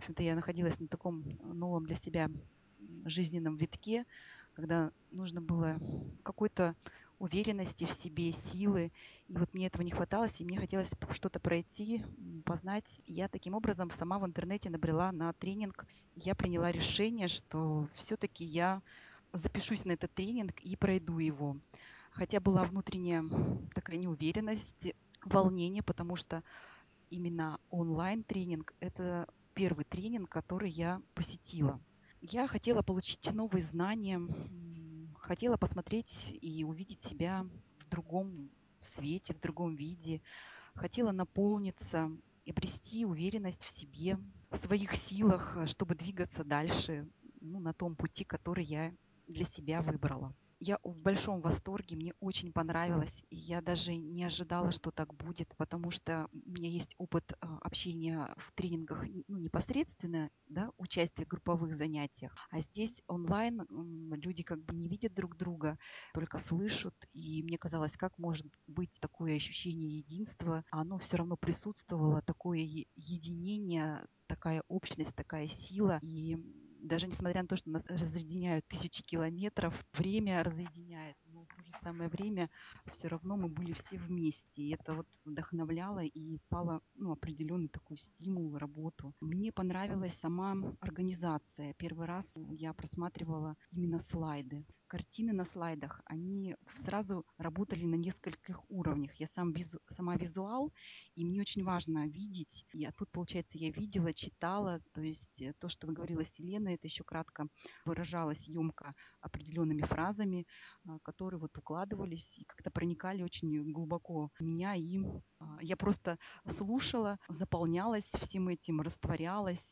общем-то, я находилась на таком новом для себя жизненном витке, когда нужно было какой-то уверенности в себе, силы. И вот мне этого не хватало, и мне хотелось что-то пройти, познать. Я таким образом сама в интернете набрела на тренинг. Я приняла решение, что все-таки я запишусь на этот тренинг и пройду его. Хотя была внутренняя такая неуверенность, волнение, потому что именно онлайн-тренинг – это первый тренинг, который я посетила. Я хотела получить новые знания, хотела посмотреть и увидеть себя в другом свете, в другом виде. Хотела наполниться и обрести уверенность в себе, в своих силах, чтобы двигаться дальше ну, на том пути, который я для себя выбрала я в большом восторге, мне очень понравилось. И я даже не ожидала, что так будет, потому что у меня есть опыт а, общения в тренингах ну, непосредственно, да, участие в групповых занятиях. А здесь онлайн люди как бы не видят друг друга, только слышат. И мне казалось, как может быть такое ощущение единства, оно все равно присутствовало, такое единение, такая общность, такая сила. И даже несмотря на то, что нас разъединяют тысячи километров, время разъединяет, но в то же самое время все равно мы были все вместе. И это вот вдохновляло и стало ну, определенный такой стимул, работу. Мне понравилась сама организация. Первый раз я просматривала именно слайды. Картины на слайдах, они сразу работали на нескольких уровнях. Я сам визу, сама визуал, и мне очень важно видеть. И а тут, получается, я видела, читала, то есть э, то, что говорила Селена, это еще кратко выражалось емко определенными фразами, а, которые вот укладывались и как-то проникали очень глубоко в меня. И а, я просто слушала, заполнялась всем этим, растворялась.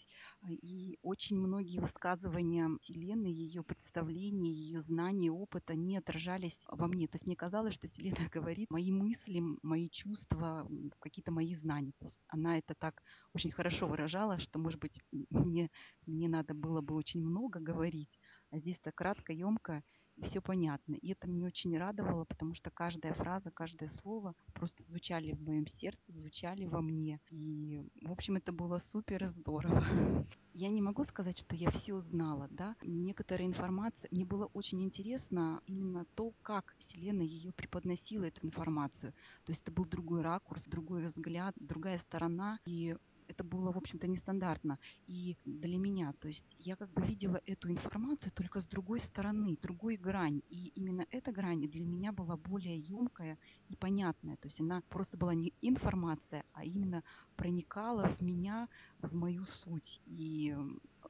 И очень многие высказывания Селены, ее представления, ее знания, опыт, они отражались во мне. То есть мне казалось, что Селена говорит мои мысли, мои чувства, какие-то мои знания. То есть она это так очень хорошо выражала, что, может быть, мне, мне надо было бы очень много говорить, а здесь так кратко, емко все понятно. И это меня очень радовало, потому что каждая фраза, каждое слово просто звучали в моем сердце, звучали во мне. И, в общем, это было супер здорово. Я не могу сказать, что я все знала, да. Некоторая информация, мне было очень интересно именно то, как Вселенная ее преподносила, эту информацию. То есть это был другой ракурс, другой взгляд, другая сторона. И это было, в общем-то, нестандартно и для меня. То есть я как бы видела эту информацию только с другой стороны, другой грани. И именно эта грань для меня была более емкая и понятная. То есть она просто была не информация, а именно проникала в меня, в мою суть. И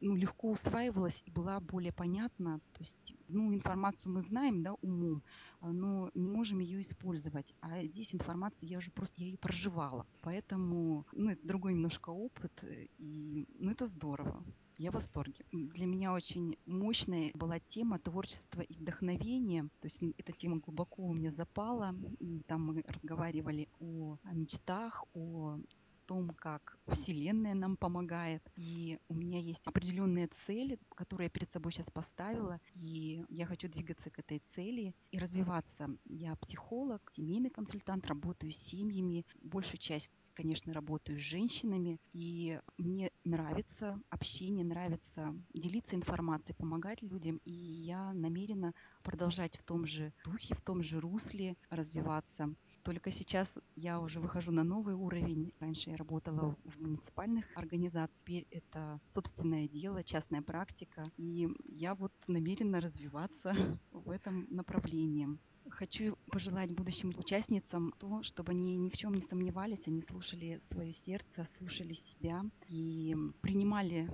ну, легко усваивалась и была более понятна. То есть, ну, информацию мы знаем, да, умом, но не можем ее использовать. А здесь информация, я уже просто, я ее проживала. Поэтому, ну, это другой немножко опыт, и, ну, это здорово. Я в восторге. Для меня очень мощная была тема творчества и вдохновения. То есть эта тема глубоко у меня запала. Там мы разговаривали о мечтах, о том, как Вселенная нам помогает. И у меня есть определенные цели, которые я перед собой сейчас поставила, и я хочу двигаться к этой цели и развиваться. Я психолог, семейный консультант, работаю с семьями. Большую часть конечно, работаю с женщинами, и мне нравится общение, нравится делиться информацией, помогать людям, и я намерена продолжать в том же духе, в том же русле развиваться. Только сейчас я уже выхожу на новый уровень. Раньше я работала в муниципальных организациях, теперь это собственное дело, частная практика. И я вот намерена развиваться в этом направлении. Хочу пожелать будущим участницам то, чтобы они ни в чем не сомневались, они слушали свое сердце, слушали себя и принимали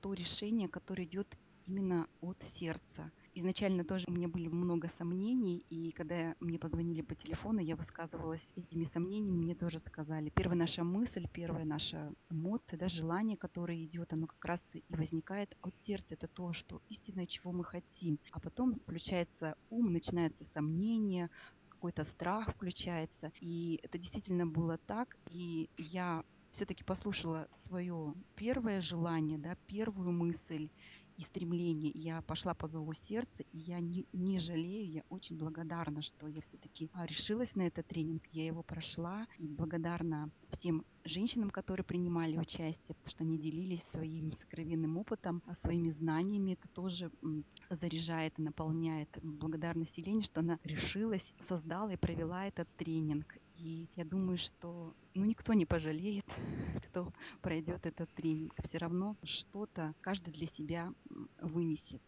то решение, которое идет именно от сердца. Изначально тоже у меня были много сомнений, и когда мне позвонили по телефону, я высказывалась этими сомнениями, мне тоже сказали. Первая наша мысль, первая наша эмоция, да, желание, которое идет, оно как раз и возникает от сердца. Это то, что истинное, чего мы хотим. А потом включается ум, начинается сомнение, какой-то страх включается. И это действительно было так. И я все-таки послушала свое первое желание, да, первую мысль, и стремление. Я пошла по зову сердца, и я не, не жалею, я очень благодарна, что я все-таки а, решилась на этот тренинг, я его прошла, и благодарна всем женщинам, которые принимали участие, что они делились своим сокровенным опытом, а, своими знаниями. Это тоже заряжает и наполняет. Благодарность Елене, что она решилась, создала и провела этот тренинг. И я думаю, что ну, никто не пожалеет, кто пройдет этот тренинг. Все равно что-то каждый для себя вынесет.